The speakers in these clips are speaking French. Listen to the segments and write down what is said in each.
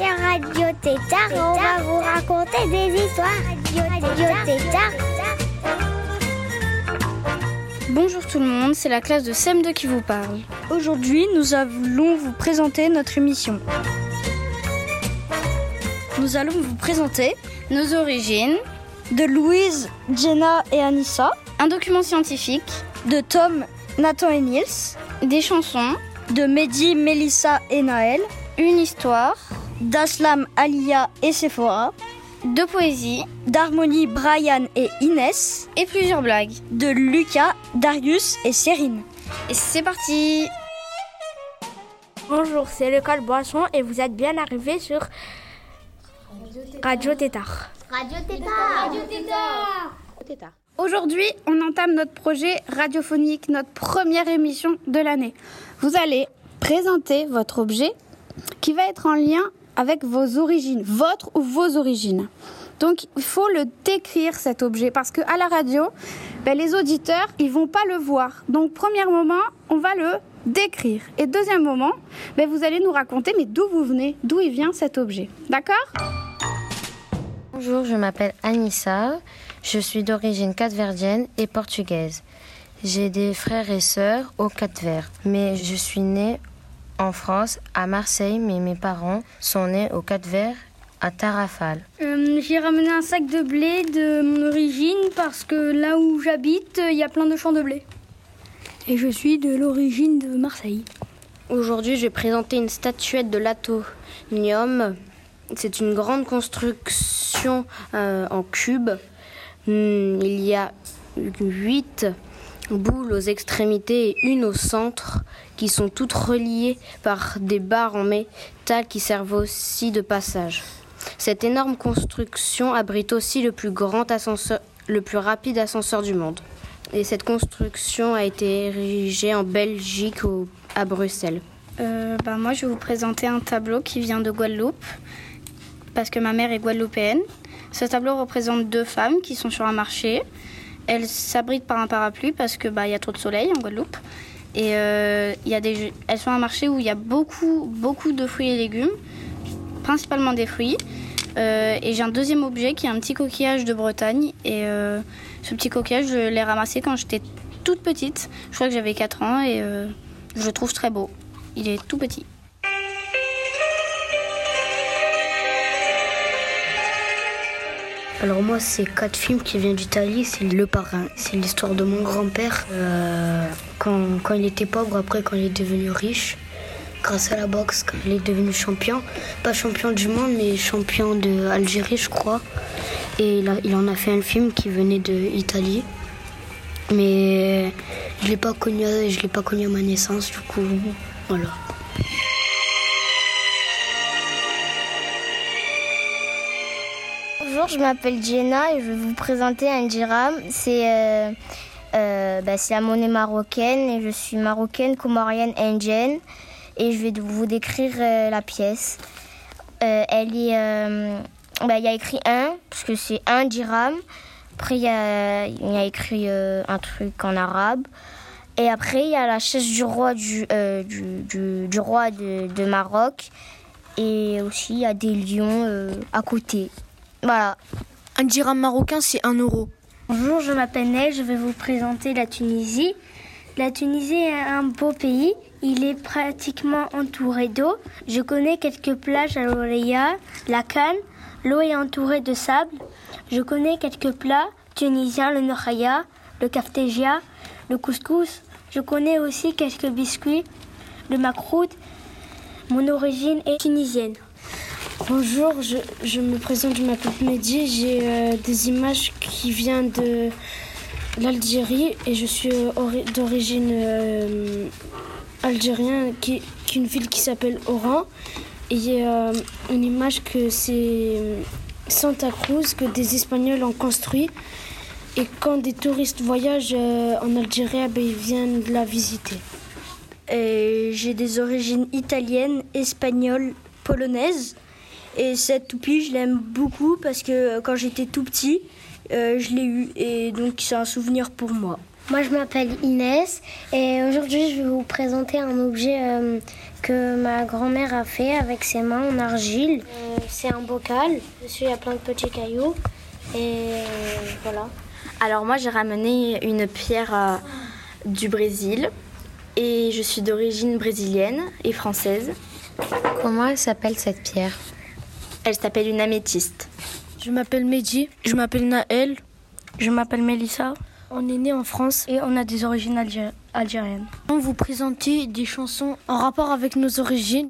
Radio Tétard et on va vous raconter des histoires. Radio Tétard. Bonjour tout le monde, c'est la classe de CM2 qui vous parle. Aujourd'hui, nous allons vous présenter notre émission. Nous allons vous présenter nos origines, de Louise, Jenna et Anissa, un document scientifique, de Tom, Nathan et Nils, des chansons, de Mehdi, Melissa et Naël, une histoire, d'Aslam, Alia et Sephora, de poésie, d'harmonie, Brian et Inès, et plusieurs blagues, de Lucas, Darius et Cérine. Et c'est parti Bonjour, c'est l'école Boisson et vous êtes bien arrivés sur Radio Tétard. Radio Tétard. Aujourd'hui, on entame notre projet radiophonique, notre première émission de l'année. Vous allez présenter votre objet qui va être en lien avec vos origines, votre ou vos origines. Donc, il faut le décrire cet objet parce que à la radio, ben, les auditeurs, ils vont pas le voir. Donc, premier moment, on va le décrire. Et deuxième moment, ben, vous allez nous raconter mais d'où vous venez, d'où il vient cet objet. D'accord? Bonjour, je m'appelle Anissa. Je suis d'origine capverdienne et portugaise. J'ai des frères et sœurs au Cap-Vert, mais je suis née en France, à Marseille, mais mes parents sont nés au Cap-Vert, à Tarrafal. Euh, J'ai ramené un sac de blé de mon origine parce que là où j'habite, il y a plein de champs de blé. Et je suis de l'origine de Marseille. Aujourd'hui, je vais présenter une statuette de l'atonium. C'est une grande construction euh, en cube. Hmm, il y a huit boules aux extrémités et une au centre qui sont toutes reliées par des barres en métal qui servent aussi de passage. Cette énorme construction abrite aussi le plus grand ascenseur, le plus rapide ascenseur du monde. Et cette construction a été érigée en Belgique, à Bruxelles. Euh, bah, moi, je vais vous présenter un tableau qui vient de Guadeloupe, parce que ma mère est guadeloupéenne. Ce tableau représente deux femmes qui sont sur un marché. Elles s'abritent par un parapluie parce que bah, y a trop de soleil en Guadeloupe. Et euh, y a des, elles sont un marché où il y a beaucoup, beaucoup de fruits et légumes, principalement des fruits. Euh, et j'ai un deuxième objet qui est un petit coquillage de Bretagne. Et euh, ce petit coquillage, je l'ai ramassé quand j'étais toute petite. Je crois que j'avais 4 ans et je le trouve très beau. Il est tout petit. Alors moi, c'est quatre films qui viennent d'Italie. C'est Le Parrain. C'est l'histoire de mon grand-père euh, quand, il était pauvre, après quand il est devenu riche, grâce à la boxe, quand il est devenu champion. Pas champion du monde, mais champion d'Algérie, je crois. Et il, en a fait un film qui venait d'Italie. Mais je je l'ai pas connu à ma naissance, du coup, voilà. Je m'appelle Jenna et je vais vous présenter. C'est euh, euh, bah, c'est la monnaie marocaine et je suis marocaine, comorienne, indienne. Et je vais vous décrire euh, la pièce. Elle bah, il y a écrit un, parce que c'est un dirham. Après, il y a, écrit un truc en arabe. Et après, il y a la chaise du roi du, de, de Maroc. Et aussi, il y a des lions à côté. Voilà. Un dirham marocain, c'est un euro. Bonjour, je m'appelle Neil, je vais vous présenter la Tunisie. La Tunisie est un beau pays, il est pratiquement entouré d'eau. Je connais quelques plages à l'Oreya, la Cannes, l'eau est entourée de sable. Je connais quelques plats tunisiens, le nohaya, le kaftegia, le couscous. Je connais aussi quelques biscuits, le makroud. Mon origine est tunisienne. Bonjour, je, je me présente, je m'appelle Mehdi. J'ai euh, des images qui viennent de l'Algérie et je suis euh, ori- d'origine euh, algérienne, qui, qui une ville qui s'appelle Oran. Et il y a une image que c'est Santa Cruz que des Espagnols ont construit. Et quand des touristes voyagent en Algérie, eh ben, ils viennent la visiter. J'ai des origines italiennes, espagnoles, polonaises. Et cette toupie, je l'aime beaucoup parce que euh, quand j'étais tout petit, euh, je l'ai eue. Et donc, c'est un souvenir pour moi. Moi, je m'appelle Inès et aujourd'hui, je vais vous présenter un objet que ma grand-mère a fait avec ses mains en argile. c'est un bocal. Dessus, il y a plein de petits cailloux. Et voilà. Alors moi j'ai ramené une pierre euh, du Brésil et je suis d'origine brésilienne et française. Comment elle s'appelle cette pierre Elle s'appelle une améthyste. Je m'appelle Mehdi, je m'appelle Naël, je m'appelle Melissa. On est né en France et on a des origines algériennes. On vous présenter des chansons en rapport avec nos origines.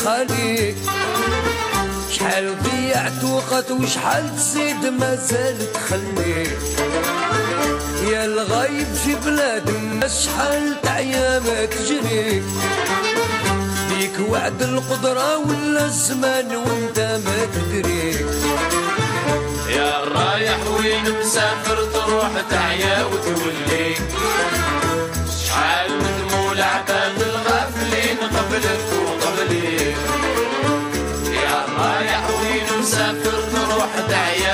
الخالي شحال ضيعت وقت وشحال تزيد مازال تخلي يا الغايب في بلاد الناس شحال تعيا ما تجري بيك وعد القدرة ولا الزمان وانت ما تدري يا رايح وين مسافر تروح تعيا وتولي شحال العباد الغافلين Yeah.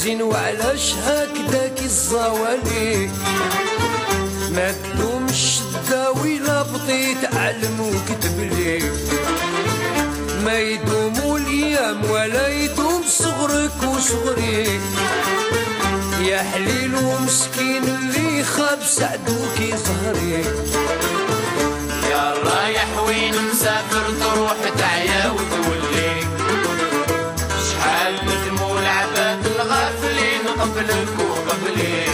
حزين وعلاش هكداك الزوالي. ما تلومش الداوي لا بطيت علم وكتب لي. ما يدوم الأيام ولا يدوم صغرك وصغري. يا حليل ومسكين اللي خاب سعدوك ظهري يا رايح وين مسافر تروح تعيا وتولي. قبلك وقبلي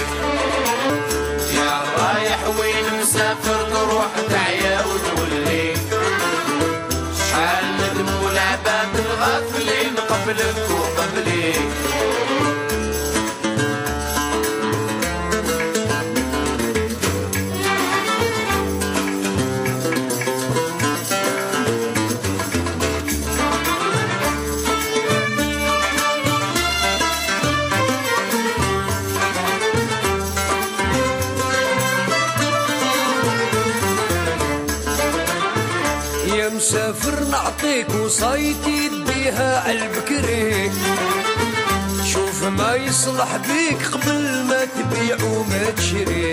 يا رايح وين مسافر تروح تعيا وتولي شحال ندموا العباد الغافلين قبلك وقبلي مسافر نعطيك وصايتي ديها عالبكري شوف ما يصلح بيك قبل ما تبيع وما تشري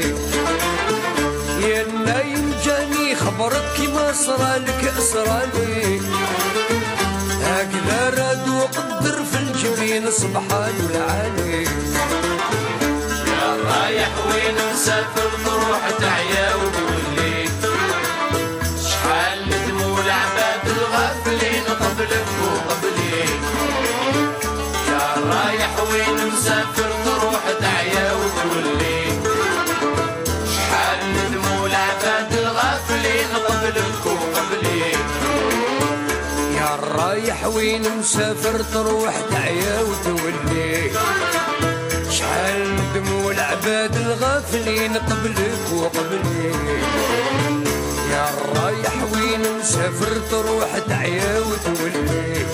يا نايم جاني خبرك كيما صرالك صرالي هكذا راد وقدر في الجبين سبحان العالي يا رايح وين مسافر تروح تعيا وتولي وين مسافر تروح تعيا وتولي. شحال ندموا العباد الغافلين قبلك وقبلي. يا رايح وين مسافر تروح تعيا وتولي.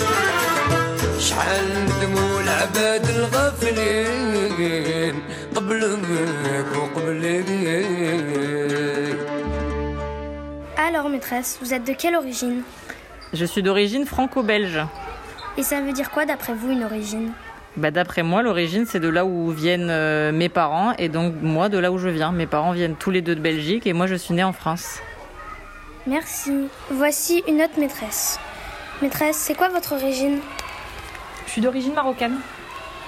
شحال ندموا العباد الغافلين قبلك وقبلي. Alors, maîtresse, vous êtes de quelle origine? Je suis d'origine franco-belge. Et ça veut dire quoi d'après vous une origine Bah, D'après moi, l'origine, c'est de là où viennent euh, mes parents et donc moi de là où je viens. Mes parents viennent tous les deux de Belgique et moi je suis née en France. Merci. Voici une autre maîtresse. Maîtresse, c'est quoi votre origine Je suis d'origine marocaine.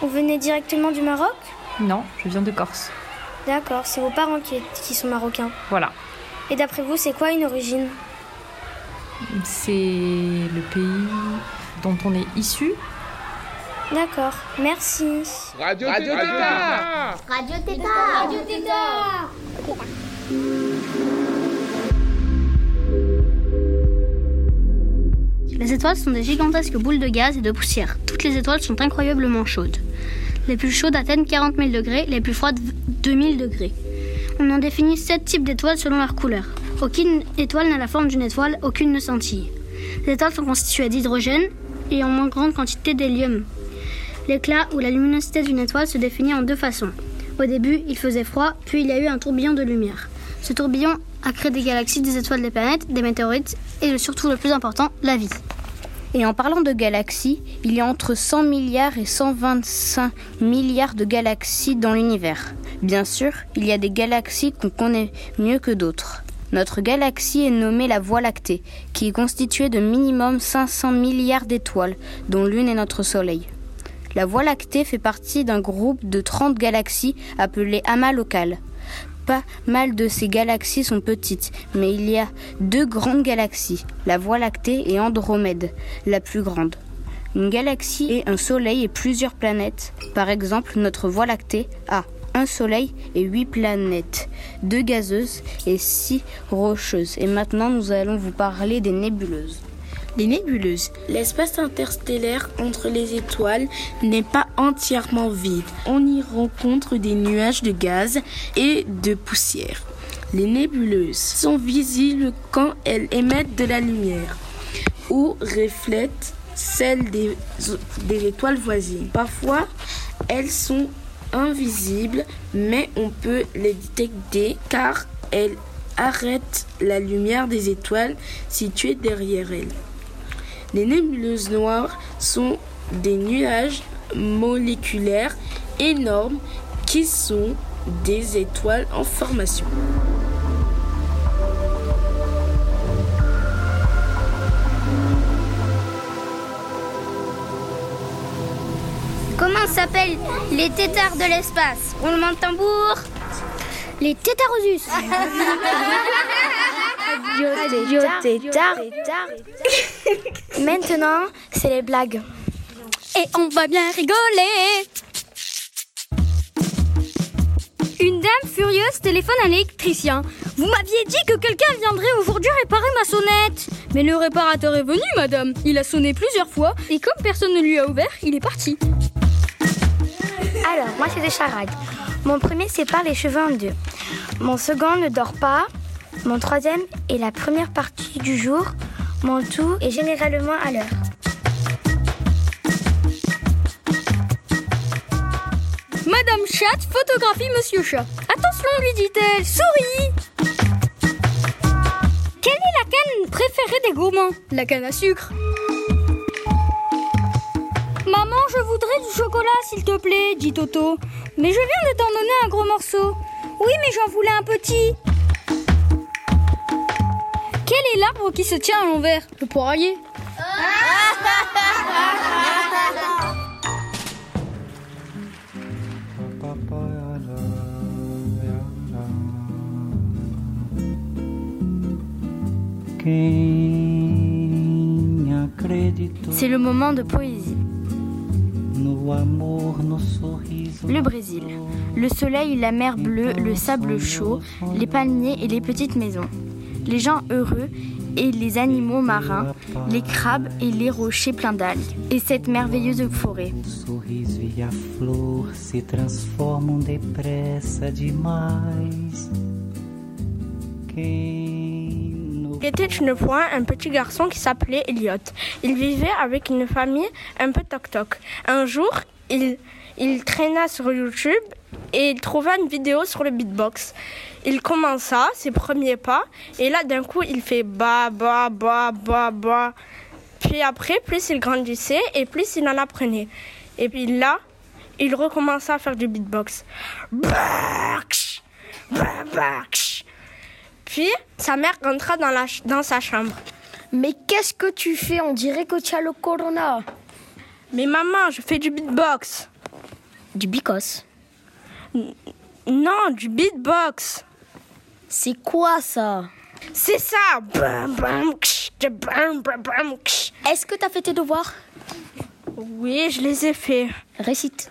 Vous venez directement du Maroc Non, je viens de Corse. D'accord, c'est vos parents qui, qui sont marocains. Voilà. Et d'après vous, c'est quoi une origine C'est le pays dont on est issu. D'accord, merci. Radio, Radio Tétard. Radio Tétard Radio Tétard. Les étoiles sont des gigantesques boules de gaz et de poussière. Toutes les étoiles sont incroyablement chaudes. Les plus chaudes atteignent 40 000 degrés, les plus froides 2000 degrés. On en définit 7 types d'étoiles selon leur couleur. Aucune étoile n'a la forme d'une étoile, aucune ne scintille. Les étoiles sont constituées d'hydrogène et en moins grande quantité d'hélium. L'éclat ou la luminosité d'une étoile se définit en deux façons. Au début, il faisait froid, puis il y a eu un tourbillon de lumière. Ce tourbillon a créé des galaxies, des étoiles, des planètes, des météorites et surtout le plus important, la vie. Et en parlant de galaxies, il y a entre 100 milliards et 125 milliards de galaxies dans l'univers. Bien sûr, il y a des galaxies qu'on connaît mieux que d'autres. Notre galaxie est nommée la Voie lactée, qui est constituée de minimum 500 milliards d'étoiles, dont l'une est notre Soleil. La Voie lactée fait partie d'un groupe de 30 galaxies appelées amas locales. Pas mal de ces galaxies sont petites, mais il y a deux grandes galaxies, la Voie lactée et Andromède, la plus grande. Une galaxie est un soleil et plusieurs planètes. Par exemple, notre Voie lactée a un soleil et huit planètes, deux gazeuses et six rocheuses. Et maintenant, nous allons vous parler des nébuleuses. Les nébuleuses. L'espace interstellaire entre les étoiles n'est pas entièrement vide. On y rencontre des nuages de gaz et de poussière. Les nébuleuses sont visibles quand elles émettent de la lumière ou reflètent celle des, des étoiles voisines. Parfois, elles sont invisibles, mais on peut les détecter car elles arrêtent la lumière des étoiles situées derrière elles. Les nébuleuses noires sont des nuages moléculaires énormes qui sont des étoiles en formation. S'appellent les tétards de l'espace? Roulement de tambour? Les tétarosus Tétard. Maintenant, c'est les blagues. Et on va bien rigoler Une dame furieuse téléphone à l'électricien. Vous m'aviez dit que quelqu'un viendrait aujourd'hui réparer ma sonnette. Mais le réparateur est venu, madame. Il a sonné plusieurs fois et comme personne ne lui a ouvert, il est parti. Alors, moi, c'est des charades. Mon premier sépare les cheveux en deux. Mon second ne dort pas. Mon troisième est la première partie du jour. Mon tout est généralement à l'heure. Madame Chat photographie Monsieur Chat. Attention, lui dit-elle, souris Quelle est la canne préférée des gourmands? La canne à sucre. Maman, je voudrais du chocolat, s'il te plaît, dit Toto. Mais je viens de t'en donner un gros morceau. Oui, mais j'en voulais un petit. Quel est l'arbre qui se tient à l'envers? Le poirier. C'est le moment de poésie. Le Brésil. Le soleil, la mer bleue, le sable chaud, les palmiers et les petites maisons. Les gens heureux et les animaux marins, les crabes et les rochers pleins d'algues. Et cette merveilleuse forêt. Il était une fois un petit garçon qui s'appelait Elliot. Il vivait avec une famille un peu toc-toc. Un jour, il, il traîna sur YouTube et il trouva une vidéo sur le beatbox. Il commença ses premiers pas et là d'un coup il fait ba ba ba ba ba. Puis après, plus il grandissait et plus il en apprenait. Et puis là, il recommença à faire du beatbox. Baksh, ba, baksh. Puis sa mère rentra dans, la, ch- dans sa chambre. Mais qu'est-ce que tu fais On dirait que tu as le corona. Mais maman, je fais du beatbox. Du bicos. Non, du beatbox. C'est quoi ça C'est ça. Bam, bam, ksh, de bam, bam, bam, ksh. Est-ce que t'as fait tes devoirs Oui, je les ai faits. Récite.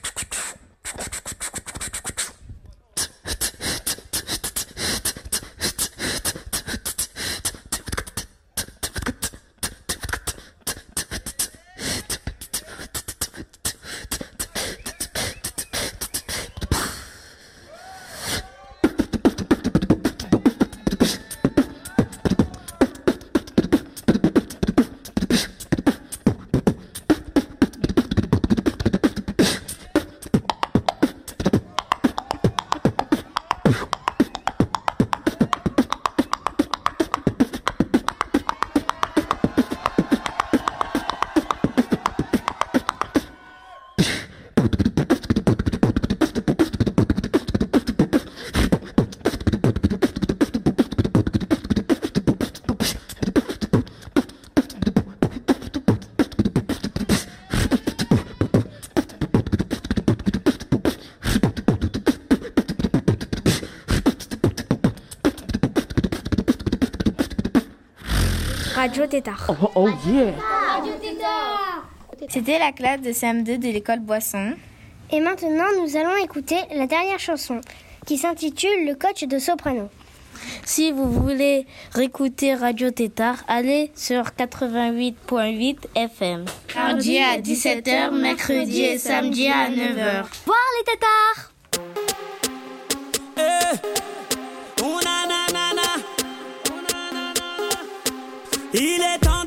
Radio Tétard. Oh, oh yeah C'était la classe de CM2 de l'école Boisson. Et maintenant, nous allons écouter la dernière chanson qui s'intitule Le coach de soprano. Si vous voulez réécouter Radio Tétard, allez sur 88.8 FM. Mardi à 17h, mercredi et samedi à 9h. Voir les tétards Il est temps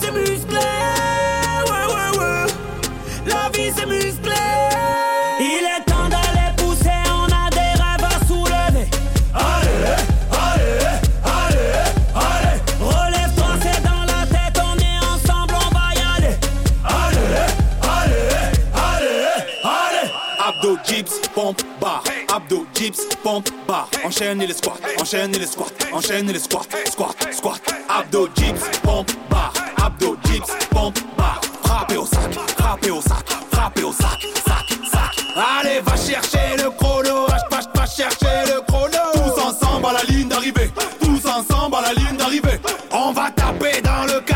c'est musclé. Ouais, ouais, ouais. La vie c'est musclé. Il est temps d'aller pousser, on a des rêves à soulever. Allez, allez, allez, allez. Relève-toi, c'est dans la tête, on est ensemble, on va y aller. Allez, allez, allez, allez. Abdo, dips, pompe, bar. Abdo, dips, pompe, bar. Enchaînez les squats, enchaînez les squats, enchaînez les squats, squat, squat. Abdo, dips, pompe, bar. Abdo, dips, pompe, bar. Frappez au sac, frappez au sac, frappez au sac, sac, sac. Allez, va chercher le chrono, va, va, va chercher le chrono. Tous ensemble à la ligne d'arrivée, tous ensemble à la ligne d'arrivée. On va taper dans le cardio,